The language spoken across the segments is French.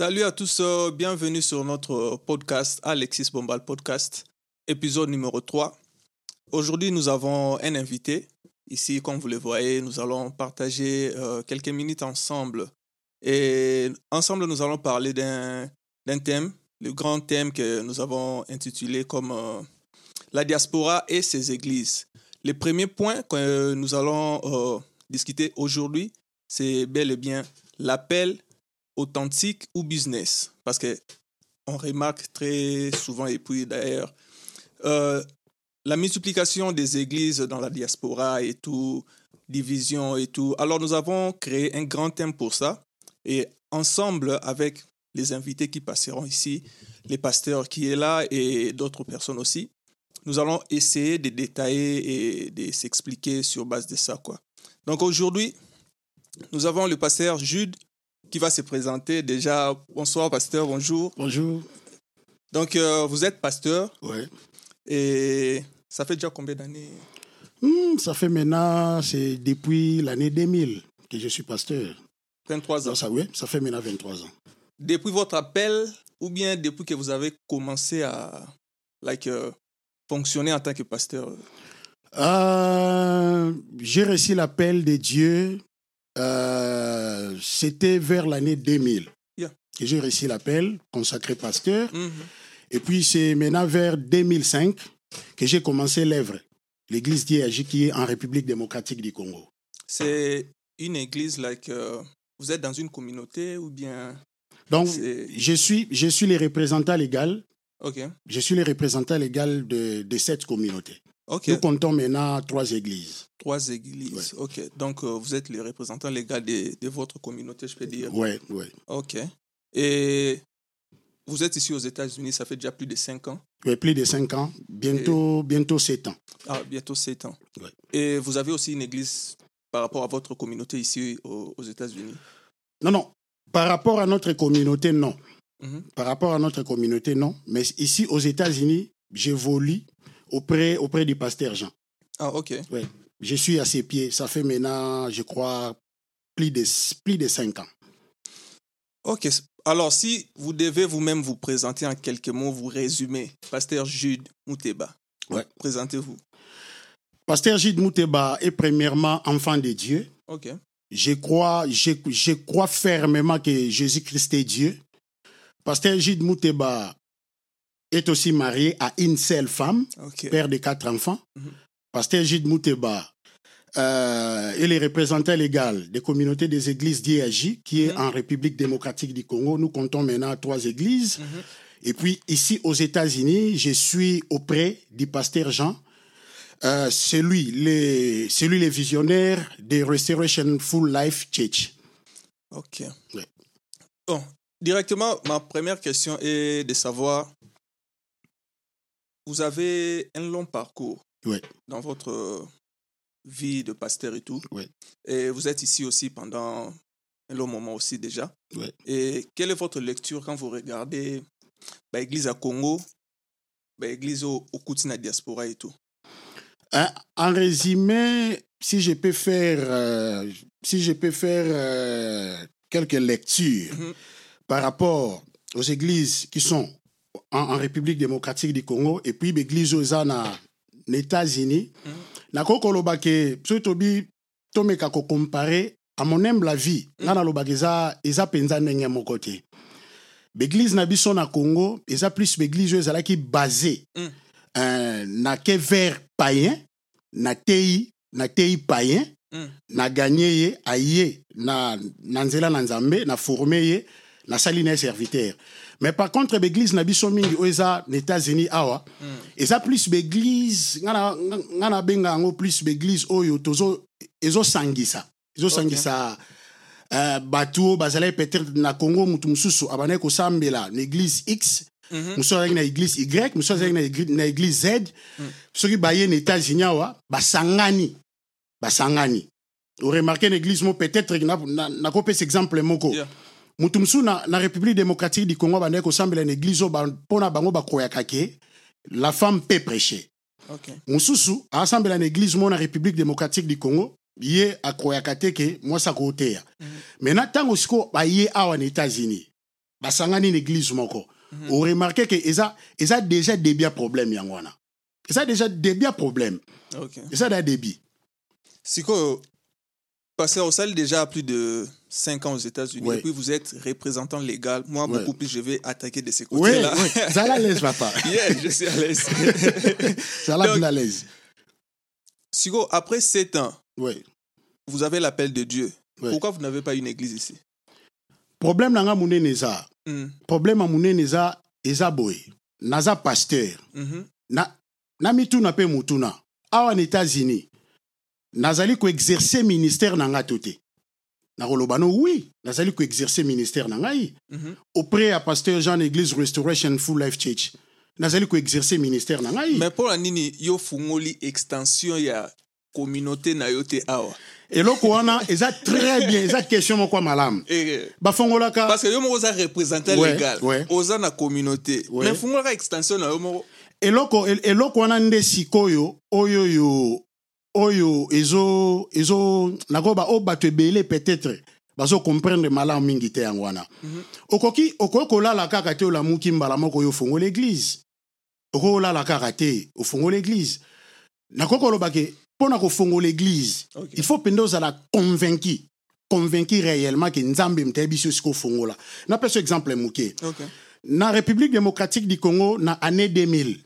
Salut à tous, euh, bienvenue sur notre podcast Alexis Bombal Podcast, épisode numéro 3. Aujourd'hui, nous avons un invité. Ici, comme vous le voyez, nous allons partager euh, quelques minutes ensemble. Et ensemble, nous allons parler d'un thème, le grand thème que nous avons intitulé comme euh, la diaspora et ses églises. Le premier point que nous allons euh, discuter aujourd'hui, c'est bel et bien l'appel authentique ou business? Parce que on remarque très souvent, et puis d'ailleurs, euh, la multiplication des églises dans la diaspora et tout, division et tout. Alors nous avons créé un grand thème pour ça. Et ensemble avec les invités qui passeront ici, les pasteurs qui est là et d'autres personnes aussi, nous allons essayer de détailler et de s'expliquer sur base de ça. Quoi. Donc aujourd'hui, nous avons le pasteur Jude qui va se présenter. Déjà, bonsoir pasteur, bonjour. Bonjour. Donc euh, vous êtes pasteur Ouais. et ça fait déjà combien d'années? Hmm, ça fait maintenant, c'est depuis l'année 2000 que je suis pasteur. 23 ans. Donc, ça, oui, ça fait maintenant 23 ans. Depuis votre appel ou bien depuis que vous avez commencé à like, euh, fonctionner en tant que pasteur? Euh, j'ai reçu l'appel de Dieu. C'était vers l'année 2000 Yeah. que j'ai reçu l'appel, consacré pasteur. Mhm. Et puis c'est maintenant vers 2005 que j'ai commencé l'œuvre. L'église d'IAJ qui est en République démocratique du Congo. C'est une église, like, euh, vous êtes dans une communauté ou bien. Donc, je suis, je suis le représentant légal Ok. Je suis le représentant légal de, de cette communauté. Nous comptons maintenant trois églises. Trois églises. Ok. Donc, euh, vous êtes le représentant légal de, de votre communauté, je peux dire. Oui, oui. Ok. Et vous êtes ici aux États-Unis, ça fait déjà plus de cinq ans. Oui, plus de cinq ans, bientôt, bientôt sept ans. Ah, bientôt sept ans. Ouais. Et vous avez aussi une église par rapport à votre communauté ici aux, aux États-Unis? Non, non. Par rapport à notre communauté, non. Mhm. Par rapport à notre communauté, non. Mais ici, aux États-Unis, j'évolue auprès, auprès du pasteur Jean. Ah, ok. Oui. Je suis à ses pieds. Ça fait maintenant, je crois, plus de, plus de cinq ans. Ok. Alors, si vous devez vous-même vous présenter en quelques mots, vous résumer, Pasteur Jude Mouteba. Ouais. Présentez-vous. Pasteur Gide Mouteba est premièrement enfant de Dieu. Ok. Je crois, je, je crois fermement que Jésus-Christ est Dieu. Pasteur Gide Mouteba est aussi marié à une seule femme, père de quatre enfants. Mhm. Pasteur Gide Mouteba euh, est le représentant légal des communautés des églises d'IAJ, qui est Mhm. en République démocratique du Congo. Nous comptons maintenant trois églises. Mhm. Et puis ici aux États-Unis, je suis auprès du pasteur Jean. Euh, c'est lui, le, c'est lui le visionnaire de Restoration Full Life Church. Ok. Ouais. Bon, directement, ma première question est de savoir, vous avez un long parcours dans votre euh, vie de pasteur et tout. Et vous êtes ici aussi pendant un long moment aussi déjà. Et quelle est votre lecture quand vous regardez l'église à Congo, l'église au, au Koutina diaspora et tout? Hein, en résumé, si je peux faire, euh, si je peux faire euh, quelques lectures Mhm. par rapport aux églises qui sont en, en République démocratique du Congo et puis l'église aux États-Unis, Mhm. nakokoloba ke soki tobi tomeka kocompare à mon humble avis nga nalobaka eza eza mpenza ndenge moko te baeglize na biso na congo eza plus baeglize oyo ezalaki base Mm. euh, na ke vers païen na tei na tei païen Mm. na ganye ye aye na, na nzela na nzambe na forme ye nasali na ye serviteur. Mais par contre baeglize na biso mingi oyo eza na états-unis awa Mm. eza plus baeglize nga na- nga- nga nabenga yango plus oyo ezosangisa ezosangisa euh, bato oyo bazalaki peut-être na congo motu mosusu abandaki kosambela na église x. Mhm. mosusu azalaki na église y mosusu azalaki na égli- na église z. Soki baye na états-unis awa basangani. Basangani. Oremarke na église mo peut-être na- na- nakopesa exemple moko. Yeah. Mosusu na, na république démocratique du congo abandaki kosambela na église oyo ba- mpo na bango bakoyaka ke la femme peut prêcher Ok. mosusu asambela na église mo na république démocratique du congo ye akoyaka te ke mwasi akoteya Mhm. maintenant ntango sikoyo baye awa na états-unis basangani na église moko mm. oremarke ke eza eza déjà ya problème yango wana eza déjà ya problème ok eza da début sikoyo parce osali déjà plus de 5 ans aux États-Unis Ouais. et puis vous êtes représentant légal. Moi, Ouais. beaucoup plus, je vais attaquer de ces oui côtés-là. oui à l'aise papa yeah, je suis à l'aise. l'aise Sigo, après 7 ans, vous avez l'appel de Dieu. Ouais. Pourquoi vous n'avez pas une église ici? Problème na nga monene eza Hmm, problème monene eza naza pasteur mhm, na, na mituna mpe motuna awa états-unis nazali koexerce ministère na nga to te nakoloba no oui nazali koexerce ministère na ngai mhm. auprès ya pasteur jean église restoration full life church nazali koexerce ministère na ngai Mais pour la nini, yo fungoli extension ya communauté na yo te awa? eloko wana eza très bien eza question moko ya malamu Eh, bafongolaka Parce que yo moko oza représentant Ouais, légal. ouais. Oza na communauté. Ouais. Mais fungolaka extension na yo moko. eloko el- eloko wana nde sikoyo oyo yo oyo ezo ezo nakoba o bato ebele peut-être bazocomprendre malamu mingi te yango wana. Okoki okoki kolala kaka te olamuki mbala moko oyo ofongola église okoki kolala kaka te ofongola église nakoki koloba ke mpo na kofongola église Ok. il faut mpenza ozala convaincu convaincu réellement ke nzambe motaye biso sika ofongola napesa exemple moke. Ok. na république démocratique du congo na année 2000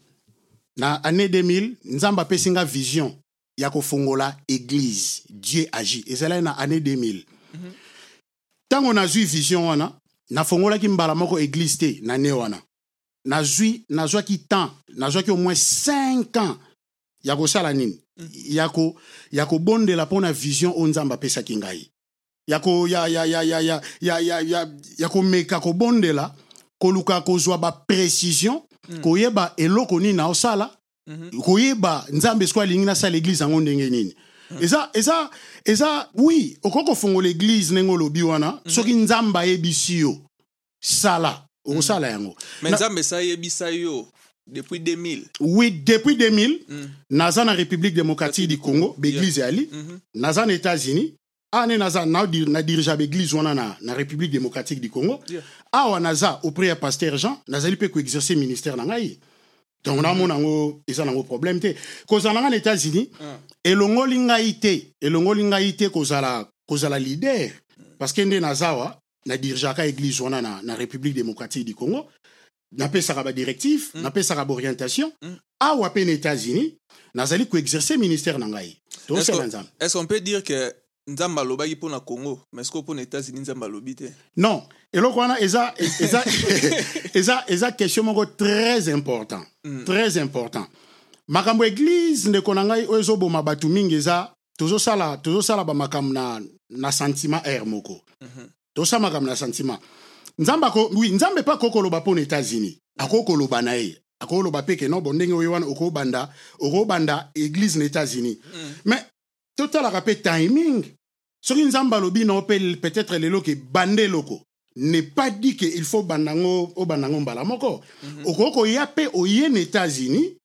na année 2000 nzambe apesi nga vision ya kofongola église dieu agit. Ezalaki na année 2000 ntango nazwi vision wana nafongolaki mbala moko église te na ne wana. Nazwi nazwaki temps nazwaki au moins 5 ans ya kosala nini. Ya ko ya kobondela mpo na vision oyo nzambe apesaki ngai. Ya ko ya ya ya ya ya ya ya ya ya komeka kobondela koluka kozwa baprécision koyeba eloko nini naosala koyeba nzambe siko alingi nasala eglize yango ndenge nini. Eza eza eza wi okoki kofongola eglize ndenge olobi wana soki nzambe ayebisi yo sala okosala yango. Mais Na- Nzambe sa yebisa yo depuis 2000. oui depuis 2000 Mm. naza na république démocratique du congo baeglize yali Mhm. naza na états-unis. Ane naza nadir- nadirige baeglize wana na, na république démocratique du congo. Yeah. awa naza auprès ya pasteur jean nazali mpe koexerce ministère na ngai donc namona yango eza nango problème te kozala nga na états-unis elongoli ngai te elongoli ngai te kozala kozala leader. Parce que nde nazawa nadirigeaka église wana na, na république démocratique du congo napesaka badirective Mm. napesaka baorientation Mm. awa mpe na états-unis nazali koexerce ministère na ngai. Que- nzambe est-ce qu'on peut dire que Nzambe alobaki mpo na Congo, mais que mpo na États-Unis Nzambe alobi te? non. Eloko wana eza eza eza eza question moko très important. Mm. très important. Makambo église ndeko na ngai oyo ezoboma bato mingi eza tozosala tozosala bamakambo na, na sentiment air moko. Mhm. tozosala makambo na sentiment. Nzambe oui nzambe mpe akoki koloba mpo na états-unis akoki koloba na ye. Akoki koloba mpe ke no bo ndenge oyo wana okobanda okobanda église na états-unis Mm. mais totalaka mpe timing. Soki nzambe alobi na mpe peut-être lelo ke banda eloko. N'est pas dit que il faut bandango obandango mbala moko. Okoki koya mpe oye na états-unis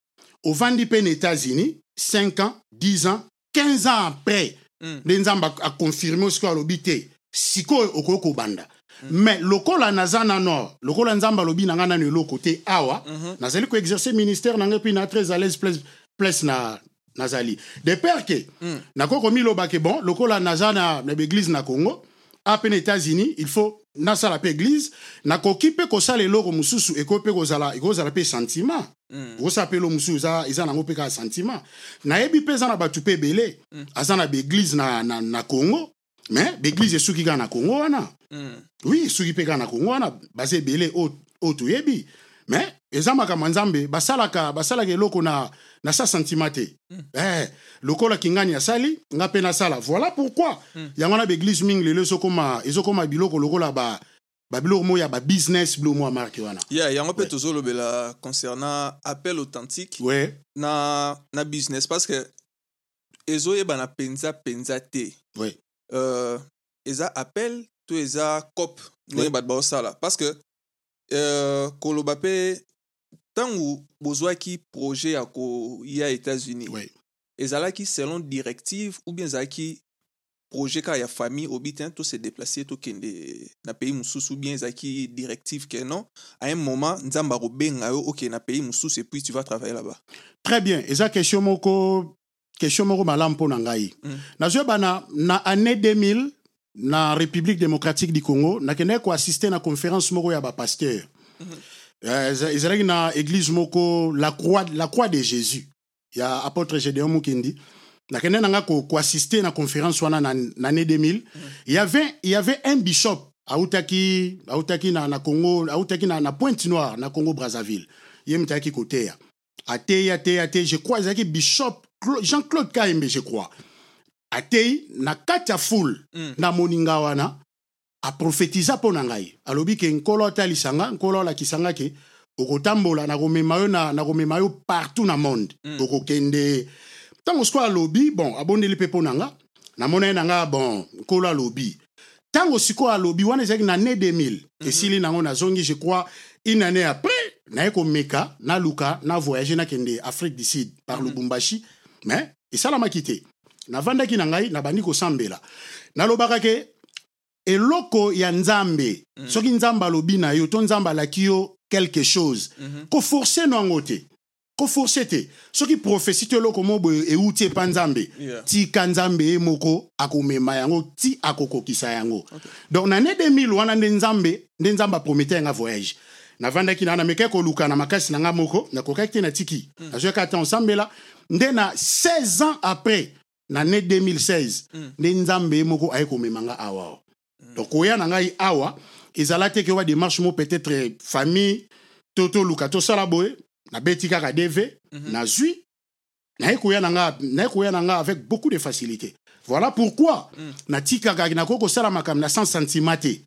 ovandi mpe na états-unis 5 ans 10 ans 15 ans après Mm. nde nzambe ak- akonfirme osikoyo alobi te. Sikoyo okoki kobanda mais lokola naza nano lokola nzambe alobi na ngai nano eloko te awa Mhm. nazali koexerce ministère na ngai mpe na très à l'aise place, place na nazali de père ke Mm. nakoki komiloba ke bon lokola naza na, na na congo ape na états-unis il faut nasala mpe église nakoki mpe kosala eloko mosusu ekoki mpe kozala ekozala mpe sentiment Mm. okosala mpe elo mosusu eza, eza nango mpe kaka sentiment nayebi mpe eza na bato mpe ebele aza na baeglise na, na, na congo mais baeglise esuki kaka na congo wana Mm. oui soki mpe kaka na kongo wana baza ebele oyo toyebi mais eza makambo ya nzambe basalaka basalaka eloko na na sa sentiment te. Eh, lokola kingani asali nga mpe nasala. Voilà pourquoi yango wana baeglise mingi lelo ezokoma ezokoma biloko lokola ba babiloko moya babusiness biloko moya marke wana. Yeah, yango mpe tozolobela concernant appel authentique ouais. na, na business parce que ezoyebana mpenza mpenza te. Ouais. Euh, eza appel to eza cop ndenge Ouais. bato baosala. Parce que euh, koloba mpe ntango bozwaki projet ya koya états-unis ouais ezalaki selon directive ou bien ezalaki projet kaka ya famille obi te tose déplace tokende na pays mosusu bien ezalaki directive ke non. À un moment nzambe akobenga yo okende na pays mosusu et puis tu vas travailler là-bas. Très bien. Eza question moko question moko malamu mpo na ngai Mm. nazoyeba na, na année 2000 na république démocratique du congo nakendaki koassiste na conférence moko ya bapasteur Eh, eza- ezalaki na église moko la croix, la croix de jésus ya apôtre gédéon mokindi nakende nanga ko- koassiste na conférence wana na, année 2000 il y avait, il y avait un bishop autaki autaki na, na congo autaki na, na pointe noire na congo brazzaville ye moto ayaki koteya ateyi ateyi ateyi je crois ezalaki bishop Cla- jean-claude kaembe je crois ateyi na kati ya foule Mm. na moninga wana aprofetiza mpo na ngai. Alobi ke nkolo atalisanga nkolo alakisanga ke okotambola nakomema yo na nakomema yo partout na monde. Mm. okokende. Ntango sikoyo alobi bon abondeli mpe mpo na nga namona ye na nga bon nkolo alobi. Ntango sikoyo alobi wana ezalaki na ne 2000 esili nango nazongi je crois une année après naye komeka naluka na voyage nakende afrique du sud par lubumbashi. Mais esalamaki te. Navandaki na ngai nabandi kosambela. Nalobaka ke eloko ya nzambe Mm. soki nzambe alobi na yo to nzambe alaki yo quelque chose Mhm. koforce no yango te koforce te soki profesi to eloko mo boye euti epa nzambe Yeah. tika nzambe ye moko akomema yango ti akokokisa yango Okay. donc na ne 2000 wana nde nzambe nde nzambe apromete yanga voyage navandaki na namekaki koluka na makasi na nga moko nakokaki te na tiki nazwaki ata osambela nde na 16 ans après na ne 2016 Mm. nde nzambe ye moko aye komema nga awa donc koya na ngai awa ezala te ke wa démarche mo peut-être famille to toluka tosala boye nabeti kaka dv nazwi naye koya na nga naye koya na nga avec beaucoup de facilité. Voilà pourquoi Mm. natikaka nakoki kosala makambo na sans sentiment te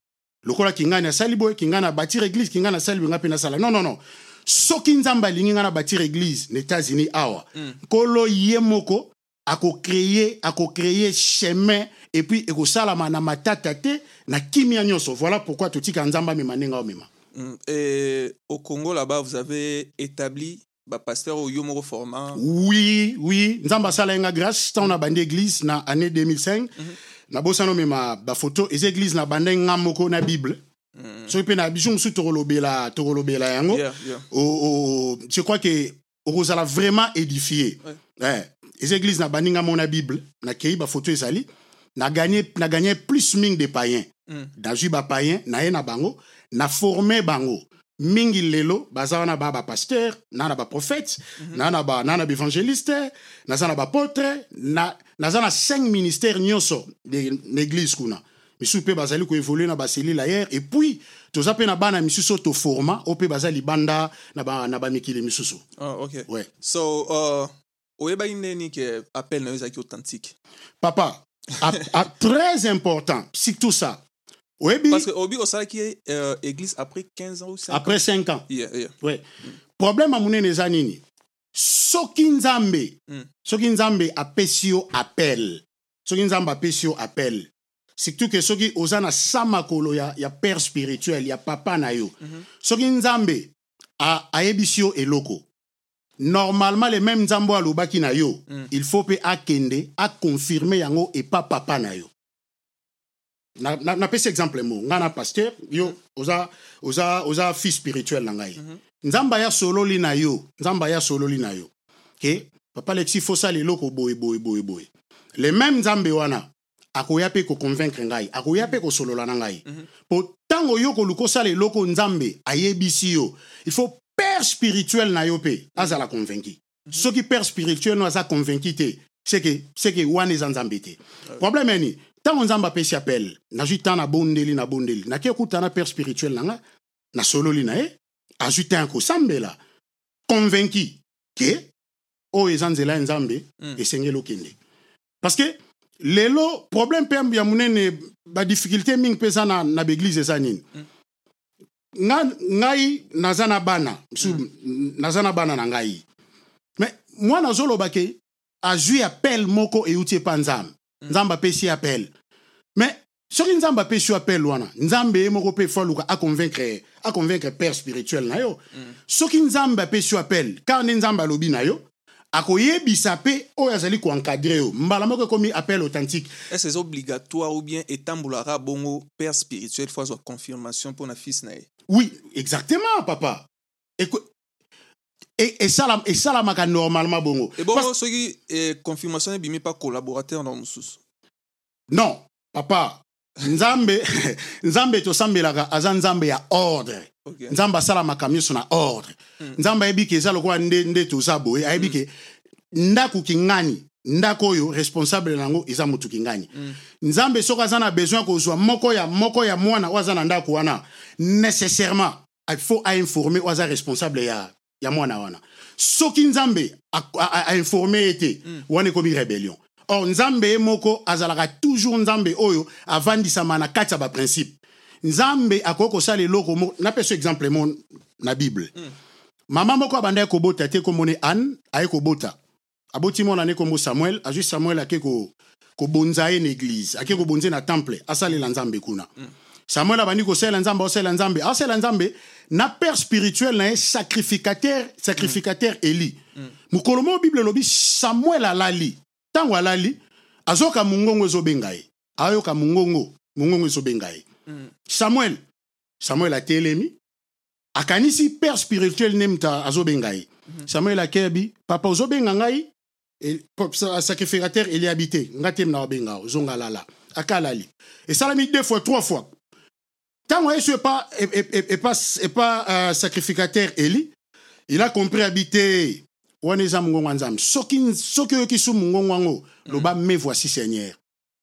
lokola kingai nasali boye kingai na bâtir église kingai nasali boye nga mpe nasala non non non. Soki nzambe alingi ngai na bâtir église na états-unis awa Mm. nkolo ye moko akocreye akocreye chemin. Et puis ekosalama na matata te na kimia nyonso. Voilà pourquoi totika nzambe amema ndenge aomema Mm. Et au Congo, là-bas, vous avez établi bah, pasteur au Yomoro format. oui oui. Nzambe asala ye nga grâce ntango na bandi église na année 2005 nabosana omema bafoto eza église na bande nga moko na bible. Mm. soki mpe na biso mosusu tokolobela tokolobela yango. Je crois que okozala vraiment édifié. Ouais. Eh, eza église na bandi nga mo na bible nakei bafoto ezali naganye naganye plus mingi de païen Mm. nazwi bapaïen naye na bango na forme bango mingi lelo baza wana baa bapaster na na baprophète na na ba- na na baévangéliste naza na bapotre na, naza na cinq ministère nyonso de- na église kuna misusu mpe bazali koévolue na baselile ayer et puis toza mpe na bana misusu oyo toforma oyo mpe baza libanda na ba- na bamikili misusu Ah, ok. ouais. So, uh, oyebaki ndeni ke appel yo ezalaki authentique? Papa a, a, très important surtout ça. Oyebi parce que obi osalaki euh, église après 15 ans ou 5 après 5 ans. Yeah, yeah. ouais. problème ya monene eza nini soki nzambe Mm. soki nzambe apesi yo appel. Soki nzambe apesi yo appel surtout ke soki oza na sa makolo ya, ya père spirituel ya papa na yo. Mhm. soki nzambe a- ayebisi yo eloko normalement le même nzambe oyo alobaki na yo Mm. il faut mpe akende akonfirme yango epa papa na yo. Na- na- napesi exemple mo ngai na paster yo oza, oza, oza fils spirituel na ngai. Nzambe aya sololi na yo nzambe aya sololi na yo. Ke papa lexi fosala eloko boye boye boye boye. Le même nzambe wana akoya mpe koconvaincre ngai akoya mpe kosolola na ngai. Mhm. po ntango yo koluka osala eloko nzambe ayebisi yo il faut père spirituel na yo mpe azala convaincu. Soki père spirituel no aza convaincu te seke seke wana eza nzambe te. Problème eni ntango nzambe apesi appel nazwi ntan nabondeli nabondeli nake okutana père spirituel na nga nasololi na ye azwi ntan ya kosambela convaincu ke oyo eza nzela ya nzambe Mm. esengeli okende parce que lelo problème mpe ya monene badifficulté mingi mpe eza na, na baeglize eza nini nga, ngai naza na bana su, naza na bana na ngai. Me mwana azoloba ke azwi appel moko euti epa nzambe. Nzambe apesi ye appel. Me soki nzambe apesi yo appel wana nzambe ye moko mpe fo aluka aconvaincre aconvaincre père spirituel na yo. Soki nzambe apesi yo appel kaka nde nzambe alobi na yo akoyebisa mpe oyo azali koencadre yo. Mbala moko ekomi appel authentique. Est-ce que obligatoire ou bien etambolaka bongo père spirituel fo azwa confirmation mpona fils na ye? Oui exactement papa. Eko- e- esala- esalamaka normalement bongo. Ebongo Parce- soki eh, confirmation ebimi mpa collaborateur na mosusu non papa nzambe nzambe tosambelaka aza nzambe ya ordre. Okay. nzambe asalamaka nyonso na ordre. Mm. nzambe ayebi ke eza lokola nde, nde toza boye ayebi ke ndako kingani ndako oyo responsable na yango eza motu kingani. Nzambe soki aza na besoin ya kozwa moko ya moko ya mwana oyo aza na ndako wana nécessairement faut ainforme oyo aza responsable ya, ya mwana wana. Soki nzambe a- a- a- ainforme ete te wana ekomi rébellion or nzambe ye moko azalaka toujours nzambe oyo avandisama na kati ya baprincipe nzambe akoki kosala eloko moko napesa exemple mo na bible. Mama moko abandaki kobota te komone anne aye kobota. Aboti mwana ne kombo samuel azwi samuel ake ko- kobonza ye na église ake kobonza ye na temple asalela nzambe kuna. Samuel abandi kosalela nzambe aosalela nzambe aosalela nzambe na père spirituel na ye sacrificateur sacrificateur eli mokolo moko bible elobi samuel alali ntango alali azoyoka mongongo ezobenga ye. Ayoka mongongo mongongo ezobenga ye. Samuel samuel atelemi. Akanisi père spirituel ne mutu azobenga ye. Samuel akebi papa ozobenga ngai E- sacrificateur eliabi te nga te na obenga ozonga lala. Aka alali. Esalami deux fois trois fois. Ntango yesu epa, epa, epa, epa uh, sacrificateur eli il a compris abi te wana eza mongongo ya nzambe soki, soki oyoki su yango loba me voici seigneur.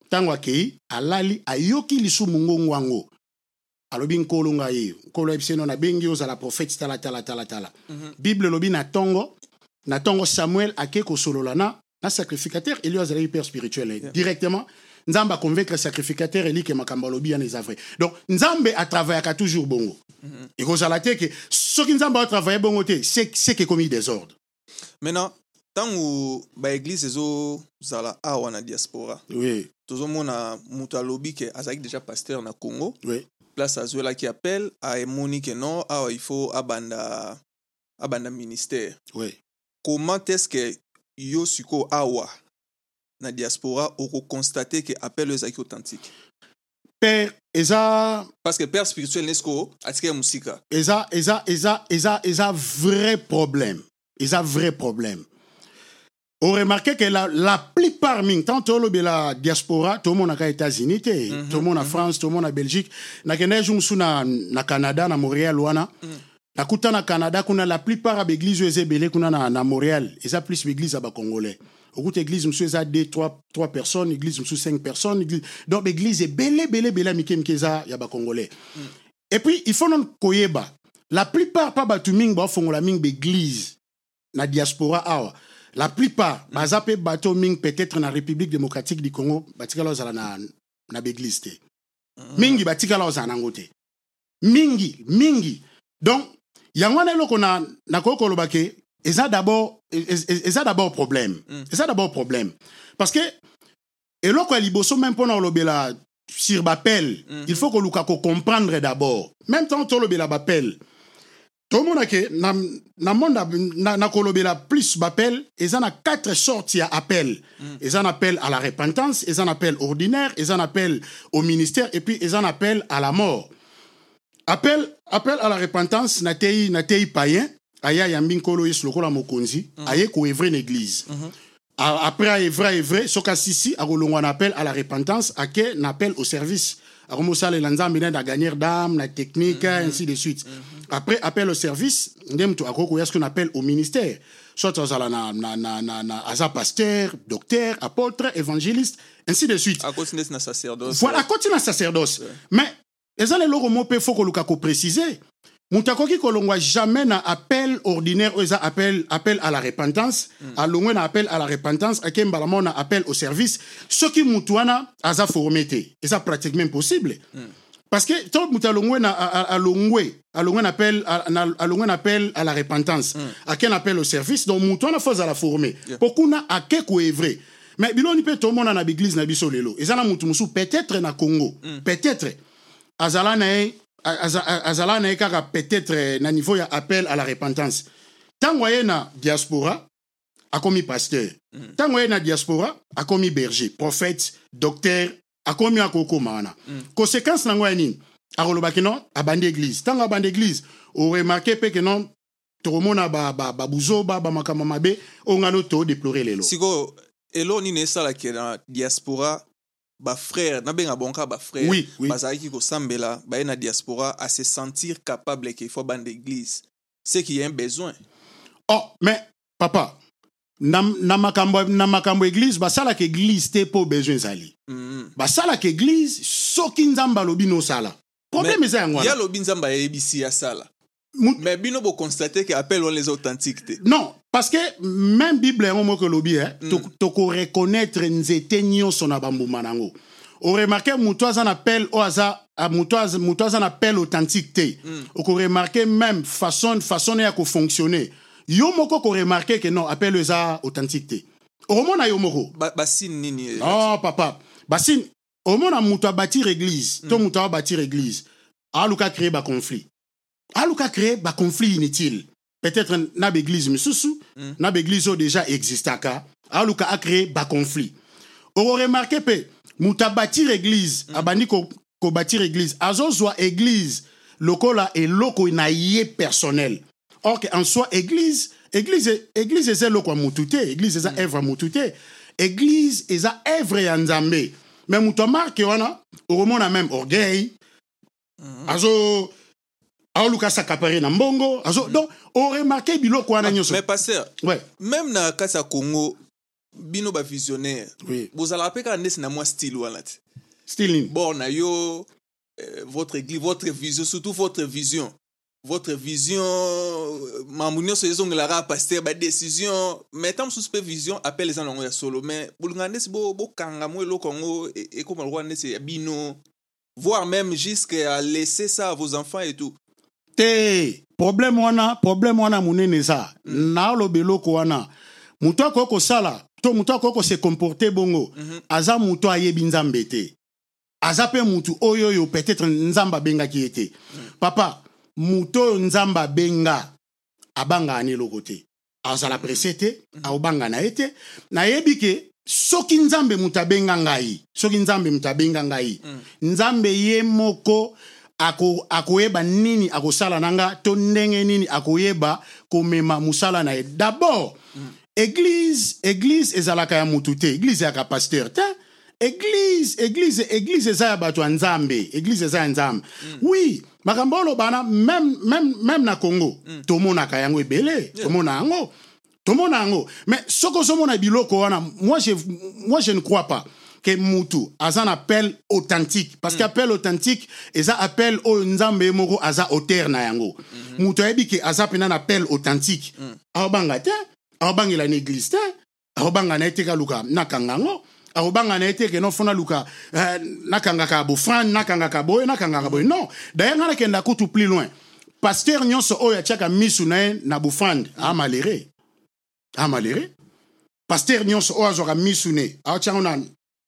Ntango akei alali ayoki lisu mongongo yango alobi nkolo ngai ye nkolo ayebisi no nabengi ozala prophète tala tala tala tala. Bible elobi na ntongo na ntongo samuel ake kosolola na na sacrificateur eli oyo azalaki père spirituel yeah. directement. Nzambe aconvaincre sacrificateur eli ke makambo alobi wana eza vrai donc nzambe atravaillaka toujours bongo. Ekozala te ke soki nzambe aotravaille bongo te se se ke ekomi désordre maintenant ntango baeglize ezozala awa na diaspora oui. tozomona moto alobi ke azalaki déjà pasteur na congo. Oui. Place azwelaki appel aemoni ke non awa il faut abanda abanda ministère. Oui. Comment est ce que yo sikoyo awa na diaspora okokonstate ke appel oyo ezalaki authentique? Père eza parce que père spirituel nesiko atikaki mosika. eza eza eza eza eza vrai problème eza vrai problème. On remarque que la, la plupart mingi tant tolobela diaspora tomonaka états-unis te mm -hmm, tomona mm -hmm. france tomona belgique. Nakendaki ju mosu na, na canada na montréal wana mm. nakuta na canada kuna la plupart ya baeglise oyo eza ebele kuna na, na montréal. Eza plus baeglise ya bacongolais okuta église mosusu eza 2 3, 3 personnes église mosusu 5 personnes église... donc baeglise ebele ebele ebele ya mike mike eza ya bacongolais mm. et puis il faut non koyeba la plupart pa bato mingi baofongola mingi baeglise na diaspora awa la plupart mm. baza mpe bato mingi peut-être na république démocratique du congo batikala ozala na, na baeglise te mm. mingi batikala ozala nango te mingi mingi donc yango wana eloko na nakoki koloba ke eza d'abord eza d'abord problème mm. eza d'abord problème parce que eloko ya liboso même mpona kolobela sur bapel mm -hmm. il faut koluka kocomprendre d'abord même temps tolobela bapel tomona ke na, na monde na, na kolobela plus bapel eza na quatre sortes ya appel mm. eza na appel à la repentance eza na appel ordinaire eza na appel au ministère et puis eza na appel à la mort appel appel à la repentance na tei na tei païen aya yambi nkolo yesu lokola mokonzi mm. aye koevre na église mm -hmm. après aevre aevre soki asisi akolongwa na appel à la repentance ake na appel au service akomosalela nzambe nde na gagner dame na technique mm -hmm. ainsi de suite mm -hmm. après appel au service nde moto akoki koya soki na appel au ministère? Soit azala na, na, na, na, na aza pasteur docteur apôtre évangéliste ainsi de suite akoti ndeti na sacerdoce voilà akoti na sacerdoce yeah. mais eza na eloko mo mpe fo koluka koprécise moto akoki kolongwa jamais na appel ordinaire eza appel, appel à la repentance mm. alongwe na appel à la repentance ake mbala mo na appel au service soki motu wana aza forme te eza pratiquement impossible mm. parce que to moto alongwe na alongwe alongwe na appel alongwe na appel à la repentance mm. ake na appel au service donc motu wana fo azala forme yeah. po kuna ake koevre mais biloni mpe tomona na baeglise na biso lelo eza na motu mosusu peut-être na congo mm. peut-être azala na azala na ye kaka peut-être na niveau ya appel à la repentance. Ntango aye na diaspora akomi pasteur. Ntango aye na diaspora akomi berger prophète docteur akomi akokoma wana conséquence nango ya nini? Akolobaki non abandi église. Ntango abandi église oremarke mpe ke non tokomona babuzoba bamakambo mabe oyo ngai no todeplore lelo. Sikoyo elo nini esalaki na diaspora bafrère nabenga bongo bafrère Oui, oui. bazalaki kosambela baye na diaspora à se sentir capable ke ifo banda église c'est qu'il y a un besoin. Oh mais papa na, na makambo na makambo église basalaka église te mpo besoin ezali. Mhm. basalaka église soki nzambe alobi nosala problème eza yango ya wana lobi nzambe ayebisi asala mais bino boconstate ke appel wana eza authentique te. Non parce que même bible yango moko elobi eh, to- tokoreconnaître nzete nyonso na bambuma nango. Oremarke moto aza na pele oyo aza ah, moto aza- moto aza na pele authentique te okoremarke même façon façon ya kofonctionne yo moko koremarke ke non appel eza authentique te okomona yo moko? Ba- basine nini oh papa. Basi omona moto abâtir église to moto abâtir église aluka créer baconflit aluka créer baconflit inutile peut-être na baéglise misusu na baéglise oyo déjà existaka. Aluka acréer baconflit okoremarke mpe moto abâtir église abandi ko- kobâtir église. Azozwa église lokola eloko na ye personnel. Or que en soi église église église eza eloko ya motu te église eza œuvre ya motu te église eza œuvre ya nzambe. Me moto amarke wana okomona même orgueil azo aoluka sakapare na mbongo azo donc oremarke biloko wana nyonso. mais pasteur ouais. même na kati ya congo bino bavisionnaire oui. bozalaka mpe kaka ndesi na mwa style wana te. Style nini? Bon na yo euh, votre église votre vision surtout votre vision. Votre vision euh, mambo nyonso ezongelaka paster badécision mais ntan mosusu mpe vision appel eza nango ya solo. Mais bolinga ndesi bo- bokanga mo eloko yango e- ekóma lokola ndesi ya bino. Voire même jusque à laisser ça à vos enfants et tout te problème wana problème wana monene eza. Naoloba eloko wana. Moto akoki kosala to moto akoki kose comporte bongo aza moto ayebi nzambe te. Aza mpe motu oyo oyo peut-être nzambe abengaki ye te. Papa moto oyo nzambe abenga abangaka na eloko te. Azala presse te aobanga na ye te. Nayebi ke soki nzambe moto abenga ngai soki nzambe moto abenga ngai nzambe ye moko ako- akoyeba nini akosala na nga to ndenge nini akoyeba komema mosala na ye d'abord eglise eglise ezalaka ya motu te eglise yaka pasteur te. Eglise eglise eglise eza ya bato ya nzambe eglise eza ya nzambe. Oui makambo oyo olobana meme, na congo tomonaka yango ebele tomona yango tomona yango. Mais soki ozomona biloko wana moi je, moi je ne crois pas ke mutu aza na appel authentique. Parce que appel authentique eza appel oyo nzambe ye moko aza auteur na yango. Mutu ayebi ke aza mpena na appel authentique. Aobanga te aobangela na église te aobanga na ye te kaluka nakanga yango akobanga na ye te ke luka eh, nakangaka bofrande nakangaka boye nakangaka boye. Non daye ngai nakenda kutu plus loin. Paster nyonso oyo atiaka misu na ye na bofrande amalere amalere paster nyonso oyo azwaka misu ne aotiango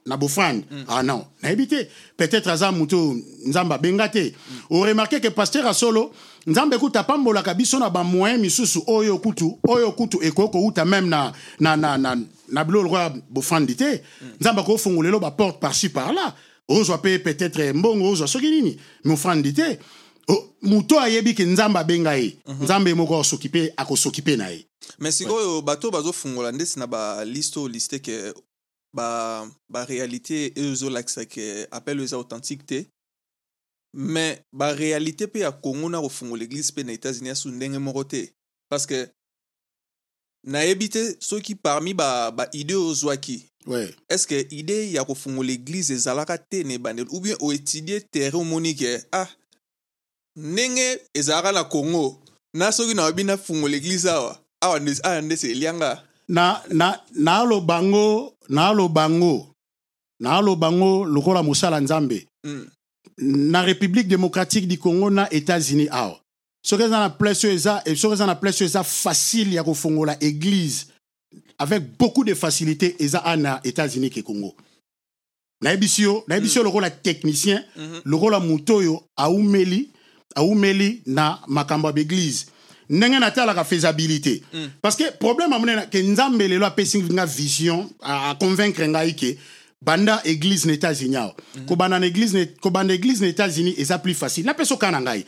na bofrande ah non. Nayebi te peut-être aza oyo nzambe abenga te. Oremarke ke paster asolo nzambe kutu apambolaka biso na bamoyen misusu oyo kutu oyo kutu ekoki kouta meme na, na, na, na, na biloko lokola bofrandi te. Nzambe akofungolela baporte par-ci par-là. Ozwa mpe peut-être mbongo ozwa soki nini. Me ofrandi te. Moto ayebi ke nzambe abenga ye. Nzambe moko akosoki mpe akosoki mpe na ye. Mais sikoyo bato bazofungola ndesi na baliste oyo liste ke ba baréalité oyo ezolakisa ke appel eza authentique te mais baréalité mpe ya congo na kofungola église mpe na états-unis asu ndenge moko te. Parce que nayebi te soki parmi baide ba ozwaki ouais. est ce que idée ya kofungola église ezalaka te na ebandeli ou bien oétudie terrain omoni ke ah ndenge ezalaka na congo na soki nayebi nafungola église awa awa nde- awa ndesi elianga na na naaloba ngo naaloba ngo naaloba ngo lokola mosala nzambe. Mm. na république démocratique du congo na états-unis awa. Soki eza na place oyo eza eh, soki eza na place oyo eza facile ya kofongola église avec beaucoup de facilité eza a na états-unis ke congo. Nayebisi yo nayebisi yo lokola technicien Mhm. lokola moto oyo aumeli aumeli na makambo ya ndenge natalaka faisabilité. Mm. parce que problème amonena ke nzambe lelo apesi nga vision aconvaincre ngai ke banda église na états-unis awa. Kobanda na église na- kobanda église na états-unis eza plus facile. Napesa okaa na ngai.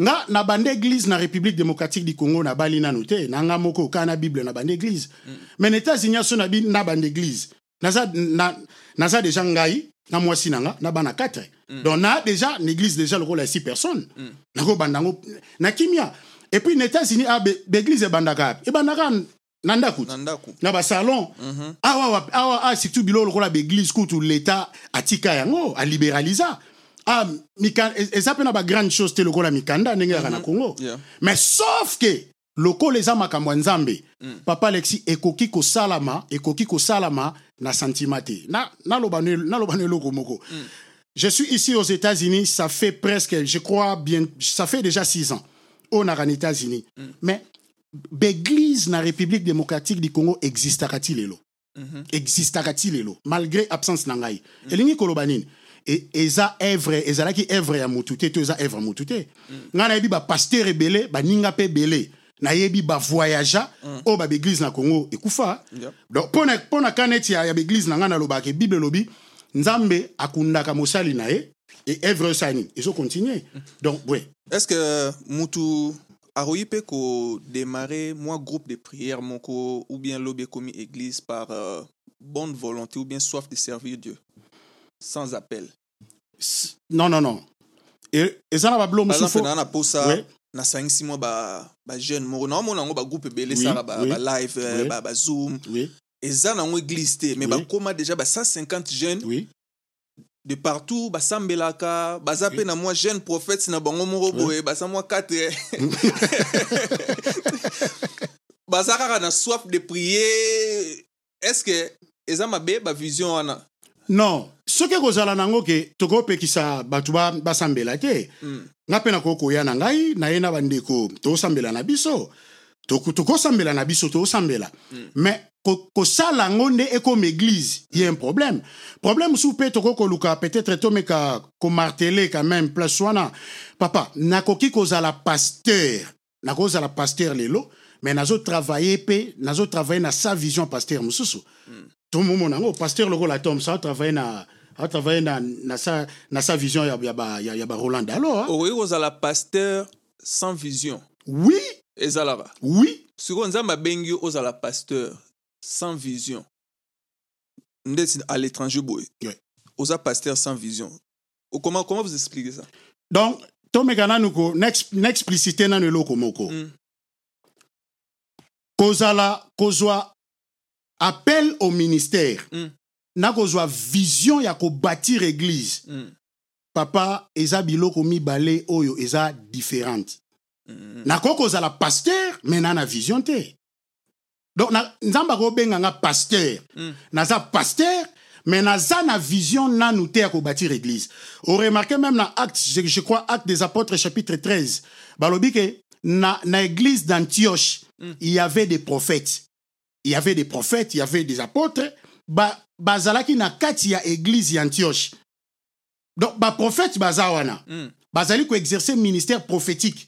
Nga na banda église na république démocratique du congo nabali nanu te na nga moko okaa na bible na banda église. Mais na états-unis aso nabi na banda église. Naza, na, naza déjà ngai na mwasi na nga na bana 4 donc na déjà na église déjà lokola ya 6 personnes. Nakobanda yango na kimia et puis na états-unis ah, be- baéglise ebandaka api ebandaka na ndako na basalon awa wa- awa ah, surtout bilo lokola baéglise kutu l'état atika yango alibéralisa ah, eza mpe na bagrande chose te lokola mikanda ndenge yaka na congo. Yeah. mais sauf ke lokola eza makambo ya nzambe papa alexi ekoki kosalama ekoki kosalama na sentima te Na- naloba na na eloko moko. Je suis ici aux états-unis ça fait presque je crois bien ça fait déjà six ans. oyo naka na états-unis. Mais baéglise na république démocratique du congo existaka ti lelo existaka ti lelo malgré absence na ngai elingi koloba nini E- eza œuvre ezalaki œuvre ya motu te to eza œuvre motu te ngai nayebi bapaster ebele baninga mpe ebele. Nayebi bavoyagea oyo babaeglise na congo ekufa. Yep. donc mpo na- ka neti ya ya baeglise na ngai nalobaka bible elobi nzambe akundaka mosali na ye e œuvre oyo esala nini ezokontinue donc ouais est ce que mutu akoki mpe kodémarre mwa groupe de prière moko ou bien lobi ekomi église par euh, bonne volonté ou bien soif de servir dieu sans appel? Non non non E- eza na babilo par mosusu exemple fo- naa na Ouais. nasangisi mwa ba- bajeune moko naomona yango bagroupe ebele Oui, esala ba- oui. balive euh, Oui. ba- bazoom oui eza nango église te mais Oui. bakóma déjà ba 150 jeunes oui de partout basambelaka baza mpe na mwa jeune prophète na bango moko boye baza mwa 4 baza kaka na soif de prier. Est ce que eza mabe bavision wana? Non. Soki ekozala nango ke tokopekisa bato ba- basambela te Mm. nga mpe nakoki koya na ngai naye na bandeko tokosambela na biso tokosambela na biso tokosambela mais ko- kosala yango nde ekoma église ye un problème. Problème mosusu mpe tokoki koluka peut-être tomeka komartele quand même place wana. Papa nakoki kozala pasteur. Nakoki kozala pasteur lelo mais nazotravaille mpe nazotravaille na sa vision pasteur mosusu. Tomomona yango pasteur lokola tom sa atravaille na atravaille na, na, sa, na sa vision ya, ya, ya, ya ba roland dalo hein? okoki kozala pasteur sans vision. Oui ezalaka? Oui. Sikoyo nzambe abengi yo ozala pasteur sans vision. Ndeti à l'étranger boye. Oza pasteur sans vision. O- comment, comment vous expliquez ça? Donc tomeka nanu ko n'explicite nanu eloko moko. Mm. kozala kozwa appel au ministère. Mm. na kozwa vision ya kobâtir église. Mm. papa eza biloko mibale oyo eza différente. Nakoki kozala pasteur me na na vision te. Donc nzambe akobenga nga pasteur. Mm. naza pasteur mais naza na vision nanu te ya kobâtir église. Oremarke même na acte je, je crois acte des apôtres chapitre 13 balobi ke na, na église d'antioche Mm. il y avait des prophètes. Il y avait des prophètes il y avait des apôtres. Ba, bazalaki na kati ya église ya antioche. Donc baprophète baza wana. Mm. bazali ministère prophétique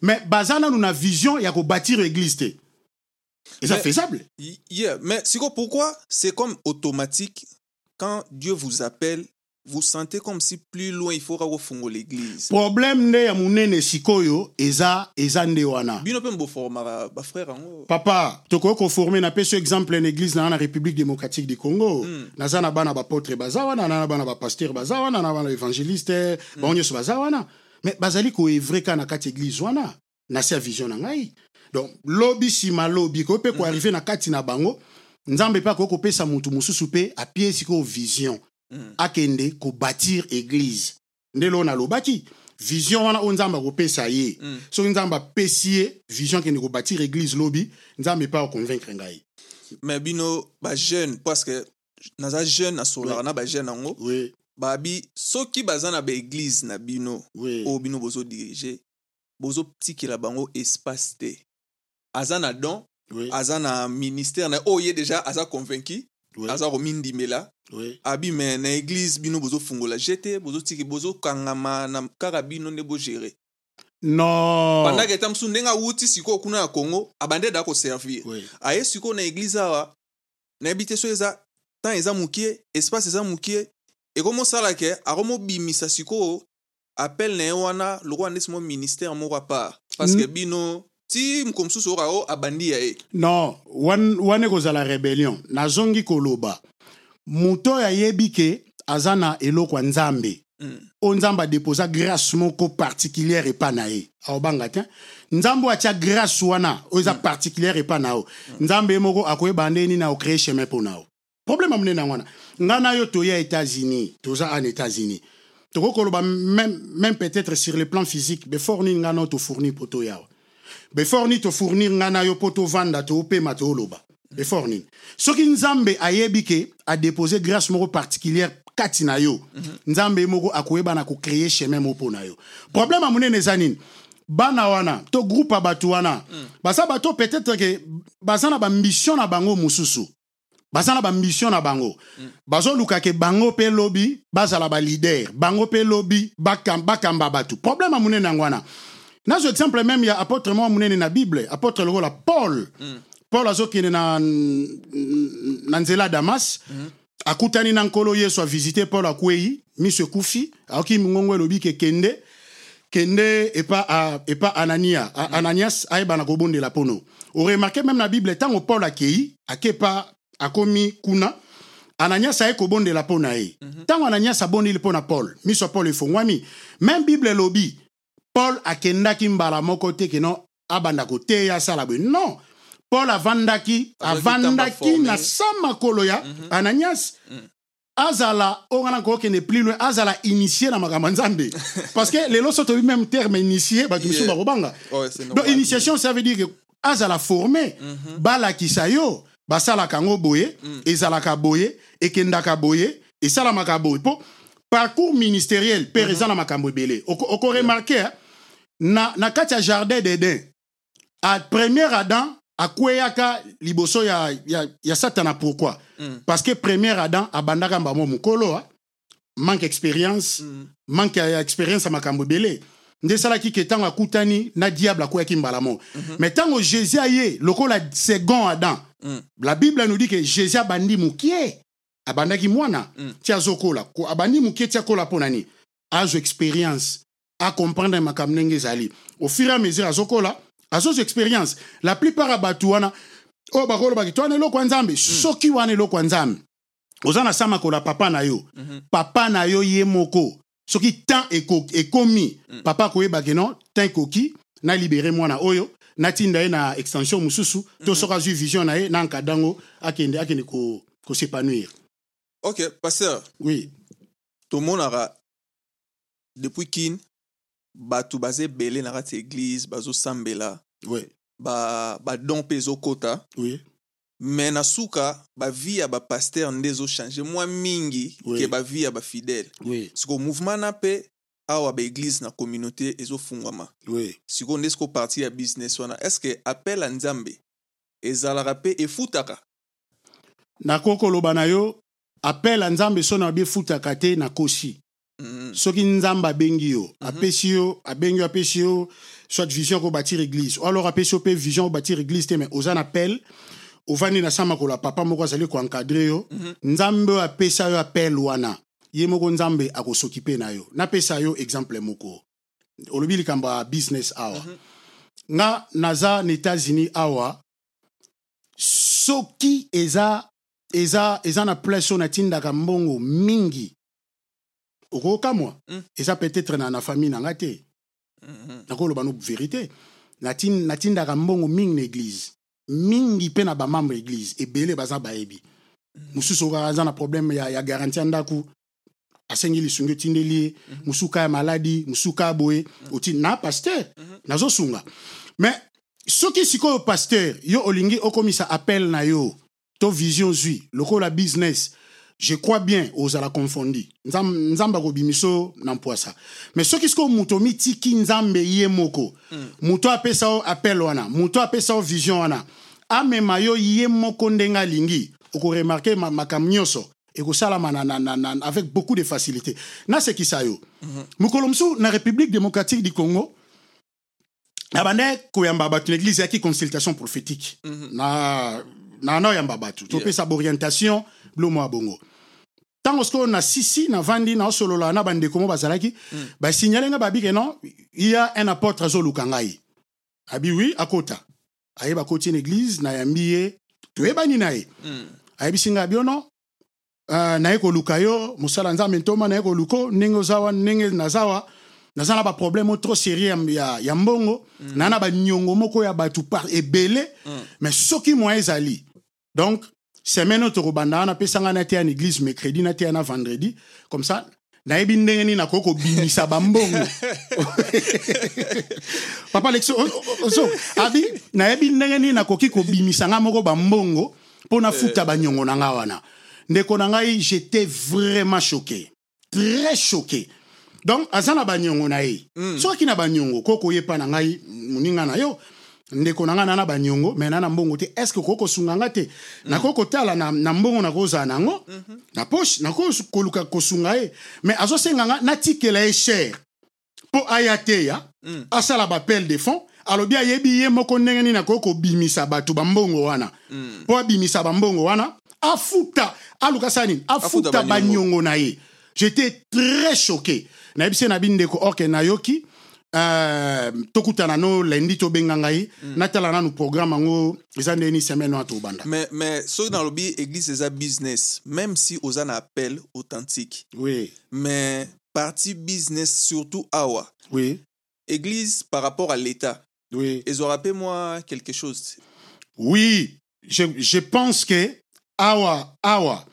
mais baza nanu na vision ya kobâtir église te eza Mais- faisable. Yeah, mais Siko, pourquoi c'est comme automatique quand Dieu vous appelle, vous sentez comme si plus loin il faut refongo l'église? problème nde ya monene sikoyo eza eza nde wana. Bino pe mboformaka bafrère yango. papa tokoki koforme napesi église na église na nga na république démocratique du congo. Mm. naza na bana bapotre baza wana na na bana bapaster baza wana na bana évangéliste bango nyonso baza wana mais bazali koevre na kati église wana na se ya vision na ngai. Donc lobi nsima lobi koki mpe koarrive na kati na bango nzambe mpe akoki kopesa motu mosusu mpe apie sikoyo vision. Mm. akende kobâtir église nde loo nalobaki vision wana oyo nzambe akopesa ye. Mm. soki nzambe apesi ye vision akende kobâtir église lobi nzambe mpe akoconvaincre ngai. Mais bino ba jeune parce que naza jeune Ouais. na ba jeune yango babi soki baza na ba église na bino oui. oyo bino bozo dirige bozo tikela bango espace te. Aza na don, oui. aza na ministère na oyo ye déjà aza convaincu, oui. aza komindimela. oui. Abi me na église bino bozofungola je te bozotiki bozokangama na kaka bino nde bogere. Non. Pendant ke ta mosusu ndenge awuti sikoyo kuna ya congo abandi da koservir. Oui. aye sikoyo na eglize awa nayebi te so eza temps eza mokie espace eza mokie ekomosala ke akomobimisa sikoyo appel na ye wana lokola ndeti mo ministère moko apart parce que bino ti moko mosusu oyo ao abandi ya ye. Non wan- wana ekozala rebellion. Nazongi koloba. Moto oyo ayebi ke aza na eloko ya nzambe. Mm. oyo nzambe adeposa grâce moko particulière epa na ye. Aobanga te nzambe oyo atia grâce wana oyo eza particulière epa na yo nzambe ye moko akoyeba nde nini chemin mpo na yo problème amonene yango wana ngai na yo toya états-unis toza en états-unis. Tokokoloba même, même peut-être sur le plan physique befort nini ngai na yo tofournir mpo toyawa befort nini tofournir ngai na yo mpo tovanda toopema tooloba befort nini soki nzambe ayebi ke adepose grâce moko particulière kati na yo nzambe ye moko akoyeba na kocreye chemin moko mpo na yo. Problème ya monene eza nini bana wana to groupe ya bato wana baza bato peut-être ke baza na bambision na bango mosusu baza na bambision na bango. Bazoluka ke bango mpe lobi bazala balider bango mpe lobi bakam- bakamba bato problème ya monene yango wana exemple même ya apôtre moko monene na bible. Apôtre lokola paul. Paul azokende na, na nzela ya damas. Akutani na nkolo yesu avisite paul akwei miso ekufi aoki ngongo elobi ke kende. Kende epa, epa anania. A, ananias ayebana kobondela mpono oremarke meme na bible ntango paul akei ake pa akomi kuna ananias aye kobondela mpo na ye. Ntango ananias abondeli mpo na paul miso paul efongwami meme bible elobi paul akendaki mbala moko te keno abanda koteya asala boye. Non paul avandaki avandaki na sa makolo ya ananias. Azala oyo ngana kokende plus loin azala initie na makambo ya nzambe. Parce que lelo so tobi même terme initie bato mosusu Yeah. bakobanga. Donc initiation ça veut dire que azala formé balakisa yo basalaka yango boye ezalaka boye ekendaka boye esalamaka boye. Mpo parcours ministériel mpe eza na makambo ebele. Oko- okoremarke eh, na, na kati ya jardin d'eden a premier adam akweyaka liboso ya, ya, ya satana. Pourquoi? Mm. parce que premier adam abandaka mbamo mokolo ah, manque expérience Mm. manque ya expérience ya makambo ebele nde esalaki ke ntango akutani na diable akweyaki mbala moko. Mais ntango jésus aye lokola second adam Mm. la bible nous dit que jésus abandi mokie abandaki mwana Mm. ti azokola. Ko- abandi mokie ti akola mpo nani azwa expérience acomprendre makambo ndenge ezali. Au fur et à mesure azokola azozwa expérience la plupart ya bato wana oyo bakolobaki to wana eloko ya nzambe soki wana eloko ya nzambe. Oza na sa papa na yo. Mhm. papa na yo ye moko soki temps eko- ekomi papa akoyebake non temps ekoki nalibere mwana oyo natinda ye na extension mosusu to soki azwi vision na ye na nkadango akende akende ko- kosepanouir ok pasteur. Oui. Tomonaka depuis kine bato baza ebele na kati ya eglize bazosambela oui. ba- badon mpe ezokota oui me na suka bavi ya bapaster nde ezochange mwa mingi Oui. ke bavi ya bafidele oui. Siko mouvement na mpe awa baeglize na communauté ezofungwama oui. Sikoyo nde siko parti ya business wana estce appel ya nzambe ezalaka mpe efutaka? Nakoki koloba na yo apel ya nzambe so na babi efutaka te na kosi Mhm. soki nzambe abengi yo apesi yo abengi yo apesi yo soit vision ko bâtir église. Ou alors apesi yo mpe vision ko bâtir église te mais oza na appel ovandi na sa makolo ya papa moko azali koencadre yo nzambe oyo apesa yo appel wana ye moko nzambe akosokipe na yo. Napesa yo exemple moko. Olobi likambo ya business awa. Nga naza na états-unis awa soki eza eza eza na place oyo natindaka mbongo mingi okokamwa Mm. eza peut-être na, na famille na nga te. Mhm. nakoloba no vérité. Natin- natindaka mbongo mingi na église mingi mpe na bamembre église ebele baza bayebi. Mosusu kaka aza na problème ya, ya garanti ya ndako asengi lisungi otindeli ye mosusu ka ya maladi mosusu ka ya boye oti na paster nazosunga mais soki sikoyo paster yo olingi okomisa appel na yo to vision zwi lokola business je crois bien ozala confondi nzambe, nzambe akobimiso na mpwasa. Mais soki sikoyo moto mitiki nzambe ye moko. Moto apesa yo appel wana. Moto apesa yo vision wana. Amema yo ye moko ndenge alingi okoremarke ma, makambo nyonso ekosalama na, na, na, na, avec beaucoup de facilité. Nasekisa yo. Mokolo mosusu na république démocratique du congo abandaki koyamba bato na église eyaki consultation prophétique. Na na na oyamba bato topesa baorientation bilomo ya bongo ntango sikoyo na sisi navandi naosolola na bandeko mo bazalaki basignale nga babi ke non iya un apôtre azoluka ngai. Abi wi akota ayeba akoti na église nayambi ye toyebani na ye. Ayebisi ngai abi ono uh, naye koluka yo mosala nzambe ntoma naye koluka ndenge oza wana ndenge naza wa naza na baproblème o trop sérieux ya, ya, ya mbongo mm. naa na baniongo moko ya bato ebele mm. mais soki moyen ezali. Donc semaine tokobanda wana apesa ngai nateya na église mercredi nateya na vendredi comme ça nayebi ndenge nini nakoki kobimisa bambongo. Papa alexo ozo abi nayebi ndenge nini nakoki kobimisa ngai moko bambongo mpo nafuta baniongo na ngai wana. Ndeko na ngai j'étais vraiment choqué. Très choqué. Donc aza na baniongo na ye. Mm. soki na baniongo ko koyepa na ngai moninga na yo ndeko na ngai na na baniongo me na na mbongo te est ce que koki kosunga nga te nakoki kotala na, na mbongo nakozala nango? Mm -hmm. na poshe nakoki koluka kosunga ye. Me azosenga nga natikela ye cher. Mpo aya te ya mm. asala bapele de fond alobi ayebi ye moko ndenge nini akoki kobimisa bato bambongo wana. Mpo mm. abimisa bambongo wana afuta aluka sala nini? Afuta baniongo. na ye. J'étais très choqué. Nayebisi ye na bindeko orke nayoki uh, tokutana no lendi tobenga ngai mm. natala nanu programme yango eza ndeni semaine wana tobanda. Mais mais soki nalobi église eza business même si oza na appel authentique. Oui. Mais partie business surtout awa. Oui. Église par rapport à l'état oui. ezwaka mpe moi quelque chose. Oui je, je pense que awa awa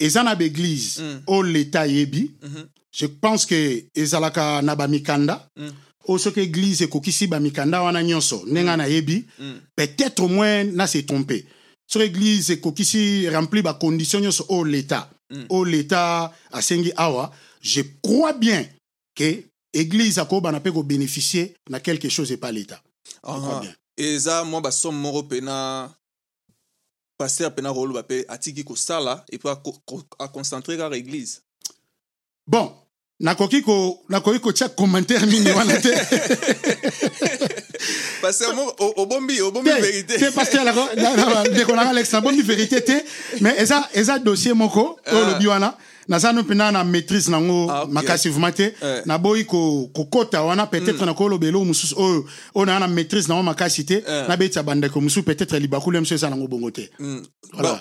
eza na baeglise Mm. oyo leta yebi. Mhm. je pense que ezalaka na bamikanda Mm. Oyo soki église ekokisi bamikanda wana nyonso ndenge mm. nayebi Mm. peut-être au moins na se trompe soki église ekokisi remplir bacondition nyonso oyo leta Mm. oyo leta asengi awa je crois bien que église akobana mpe kobénéficie na quelque chose epa Aha. bien. eza mwa basomme moko mpena paster mpena koloba mpe atiki kosala ko- aconcentre kaka église bon nakoki ko nakoki kotia commentaire mingi wana te paster moko o- obombi obombi te vérité te paster ndeko nanga alex nabombi vérité te mais eza eza dossier moko oyo Ah. olobi wana naza mpena na maîtrise nango Ah, ok. makasi vraimen te Eh. naboyi ko- kokota wana peut-être nakoloba eloko mosusu oyo oyo naa na maîtrise nango makasi te Eh. nabetisa bandeko mosusu peut-être libakulu mosusu eza nango bongo te Mm. voilà Bon,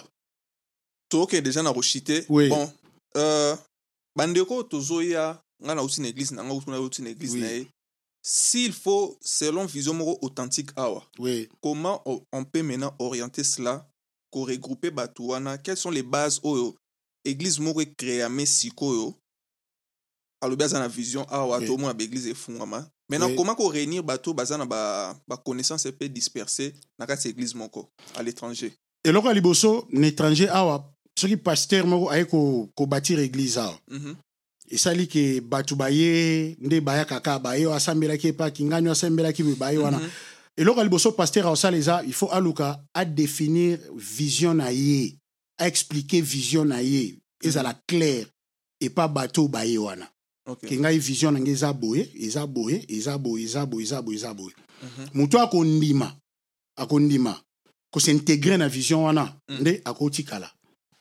toke déjà na koshite Oui. bon euh, bandeko tozoya ngai nauti na église na ngai kuna auti na église Oui. na ye s'il faut selon vision moko authentique awa oui comment on, peut maintenant orienter cela koregroupe bato wana? Quelles sont les bases oyo église moko ekreame sikoyo alobi aza na vision awa Oui. tomona baeglise efungwama maintenant Oui. comment koréunir bato baza na ba- baconnaissance epe disperse na kati ya église moko à l'étranger? Eloko ya liboso na étranger awa soki paster moko aye ko- kobâtir église awa Mhm. esali ke bato baye nde bayaka kaka baye oyo asambelaki epaki ngani oyo asambelaki boye baye wana Mhm. eloko ya liboso paster aosala eza il faut aluka adéfinir vision na ye aexplike vision na ye ezala claire epa bato oyo baye wana Ok. ke ngai vision na ngai eza boye eza boye eza boye eza boye eza boye eza boye Mhm. moto akondima akondima kosintegre na vision wana Mm. nde akotikala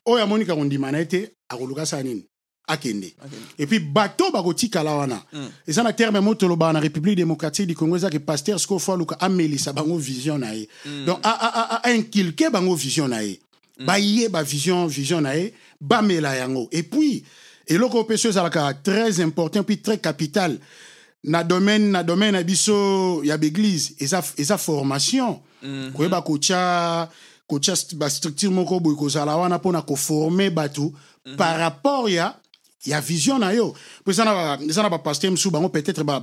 oyo amoni kakondima na ye te akoluka sala nini? Akende. Ok. epuis bato bakotikala wana. Mm. eza na terme mo tolobaka na république démocratique du congo eza ke paster sikoyo fo aluka amelisa bango vision na ye. Mm. donc ainculke bango vision na ye. Bayeba vision vision na ye bamela yango. Epuis eloko oyo mpe so ezalaka très important puis très capital. Na domaine na domaine na biso ya baeglise eza, eza formation. Mhm. koyeba kotia kotia st- bastructure moko boye kozala wana mpona koforme bato. Par rapport ya ya vision na yo. Mpo eza na ba- bapaster mosusu bango peut-être ba-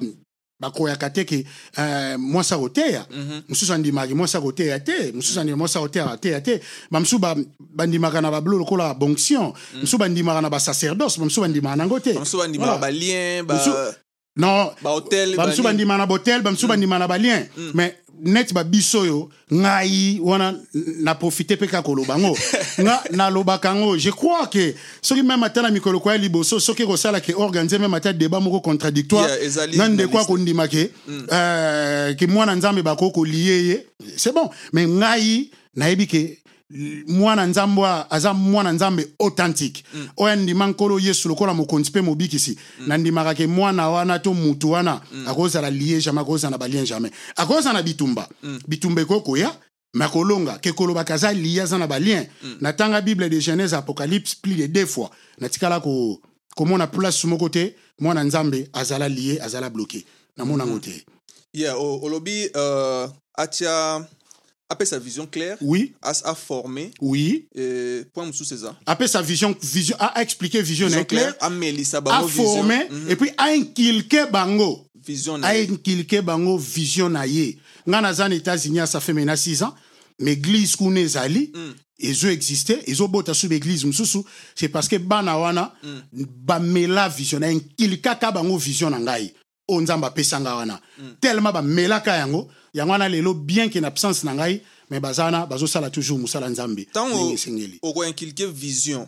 bakoyaka te ke uh, mwasi akoteya Mhm. mosusu andimaki mwasi akoteya te. Mosusu andima mwasi akoteya te bamosusu ba- bandimaka na babilo lokola bonction. Mosusu bandimaka na basacerdoce bamosusu bandimaka nango te non. Bamosusu bandima na botel bamosusu bandima na balien mais net babiso oyo ngai wana na profite mpe kaka koloba ngo. Nga nalobaka ngo. Je crois que soki meme ata na mikolo kwa ya liboso soki ekosala ke organise meme ata débat moko contradictoire. Na ndeko akondima ke? Euh, ke mwana nzambe bakoki kolie ye. C'est bon. Mais ngai nayebi ke mwana nzambe aza mwana nzambe authentique. Oyo andima nkolo yesu lokola mokonzi mpe mobikisi. Nandimaka ke mwana wana to mutu wana akozala lie jamai akozala na balien jamai akozala na bitumba. Bitumba ekokoya koya me akolonga. Ke kolobaka aza lie aza na balien natanga bible de genèse apocalypse plus de deux fois natikala ko komona place moko te mwana nzambe azala lie azala bloke namonango mm -hmm. te. Yeah olobi uh, atia apesa vision claire oui. as a formé oui. euh, point mosusu eza apesa vision vision a expliqué vision claire a bango vision. formé Mhm. et puis a inculqué bango. Vision na a inculqué bango vision na ye nga naza na états-unis ça fait maintenant 6 ans mais église kuna ezali Mm. ezoexiste ezobota su baeglise mosusu c'est parce que bana wana bamela vision inkilikaka bango vision na ngai oyo nzambe apesanga wana tellement bamelaka yango yango wana lelo bien ke na absence na ngai mais baza wana bazosala toujours mosala nzambe. Ndenge esengeli. okoinkilike vision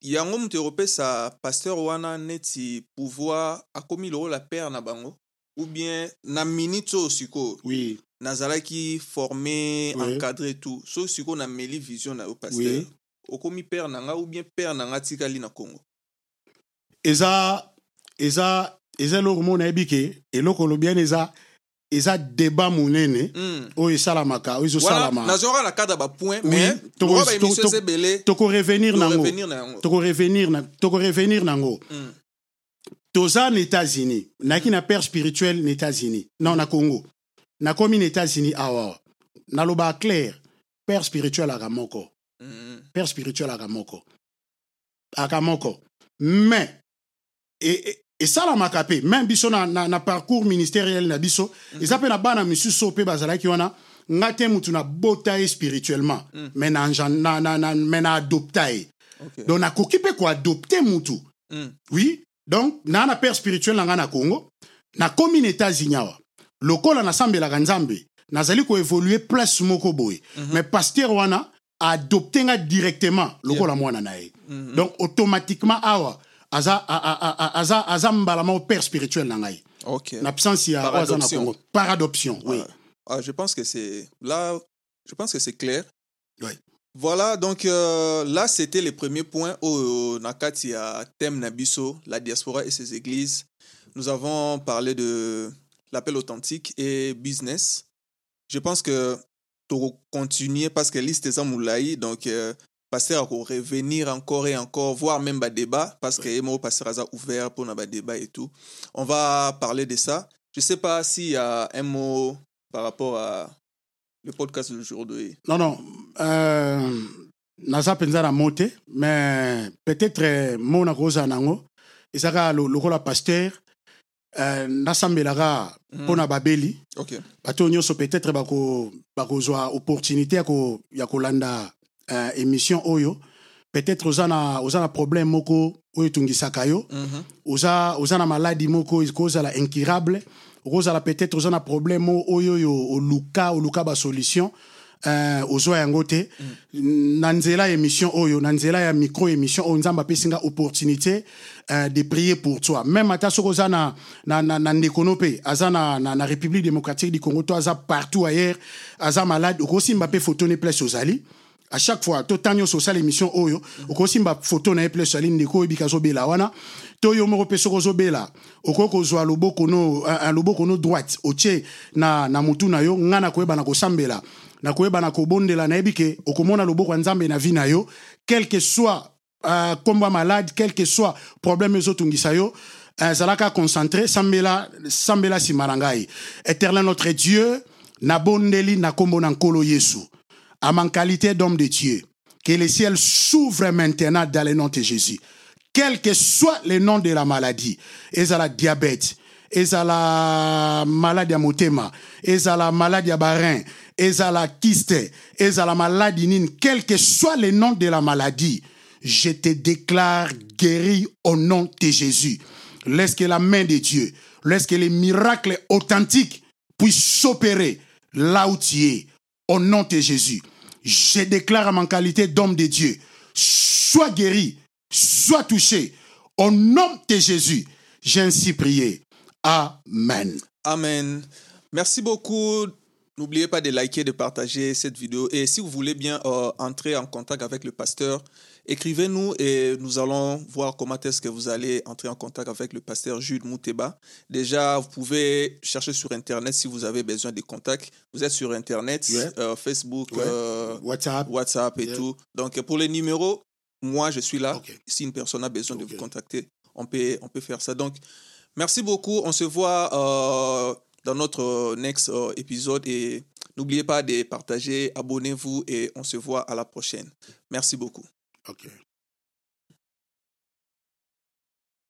yango moto ekopesa paster wana neti pouvoir akomi lokola père na bango ou bien na minute oyo sikoyo oui. nazalaki formé Oui. encadré tout. So sikoyo nameli vision na yo paster Oui. okomi père na nga ou bien père na nga tikali na congo? Eza eza eza eloko moko nayebi ke eloko olobi wana eza eza débat monene mm. oyo esalamaka oyo ezosalama. Nazwaka na cadre bapoint Oui, mais tokorevenir nango. tokorevenir na- tokorevenir nango. Mm. toza na états-unis. Nayaki na père spirituel na états-unis. Non na congo. Nakomi na états-unis awa. Naloba clair. Père spirituel aka moko. Mm. père spirituel aka moko. Aka moko. Mais esalamaka mpe même biso na, na, na parcours ministériel na biso eza mpe na bana misusu mpe bazalaki wana nga te mutu nabota ye spirituellement. Mm. mais na, na, na, na, mais na adopta ye Okay. donc nakoki mpe koadopte mutu Mm. oui. Donc naa na père spirituel na ngai na congo. Nakomi na états-unis awa. Lokola nasambelaka nzambe nazali koévolue place moko boye. Mhm. mais paster wana aadopte nga directement lokola mwana na ye. Mhm. donc automatiquement awa aza, aza, aza mbala père spirituel na ngai ok na absence ya aza na congo par adoption oui Ouais. Ah, je pense que c'est là, je pense que c'est clair. Ouais. Voilà, donc euh, là c'était les premiers points au Nakati ya thème Nabiso, la diaspora et ses églises. Nous avons parlé de l'appel authentique et business. Je pense que tu continuer parce que liste est moulaï, donc euh, pasteur va revenir encore et encore, voire même bas débat parce que Emo pasteur a ouvert pour un débat et tout. On va parler de ça. Je sais pas s'il y a un mot par rapport à le podcast d'aujourd'hui. non non euh, naza mpenza na mo te mais peut-être euh, mo nakozala nango ezaka lo- lokola paster euh, nasambelaka mpo na babeli Ok. bato nyonso peut-être bako- bakozwa opportunité ya kolanda euh, émission oyo peut-être oza na, oza na problème moko oyo etungisaka yo. Mhm. oza, oza na maladi moko ekozala incurable. Okozala peut-être oza na problème oyo oyo oluka oluka basolution euh, ozwa yango te. Na nzela ya émission oyo na nzela ya micro émission oyo nzambe apesi nga opportunité euh, de prier pour toi. Même ata soki oza na, na, na, na ndeko no mpe aza na, na, na république démocratique du congo to aza partout ailleurs aza malade okosimba mpe photo ne place ozali à chaque fois to ntango nyonso osala émission oyo okosimba photo na ye place ozali ndeko oyebika azobela wana. To yo moko mpe soki ozobela kozwa no loboko no droite otie na, na mutu na yo nga nakoyeba na kosambela nakoyeba na kobondela nayebi ke okomona loboko ya nzambe na vi na yo quel que soit uh, kombo malade quel que soit problème ezotungisa yo uh, zalaka concentré sambela sambela nsima na ngai éternel notre dieu nabondeli na kombo na nkolo yesu à ma qualité d'homme de Dieu, que le ciel s'ouvre maintenant dans le nom de Jésus. Quel que soit le nom de la maladie, ezala diabète, ezala maladie ya motema, ezala maladie ya barin, ezala kyste, ezala maladie nini, quel que soit le nom de la maladie, je te déclare guéri au nom de Jésus. Laisse que la main de Dieu, laisse que les miracles authentiques puissent s'opérer là où tu es, au nom de Jésus, je déclare à ma qualité d'homme de Dieu, sois guéri, sois touché. Au nom de Jésus, j'ai ainsi prié. Amen. Amen. Merci beaucoup. N'oubliez pas de liker, de partager cette vidéo. Et si vous voulez bien euh, entrer en contact avec le pasteur, écrivez-nous et nous allons voir comment est-ce que vous allez entrer en contact avec le pasteur Jules Mouteba. Déjà, vous pouvez chercher sur Internet si vous avez besoin de contacts. Vous êtes sur Internet, euh, Facebook, Ouais. euh, WhatsApp. WhatsApp et Yeah. tout. Donc, pour les numéros, moi, je suis là. Si une personne a besoin de vous contacter, on peut, on peut faire ça. Donc, merci beaucoup. On se voit euh, dans notre next épisode et n'oubliez pas de partager, abonnez-vous et on se voit à la prochaine. Merci beaucoup. Ok.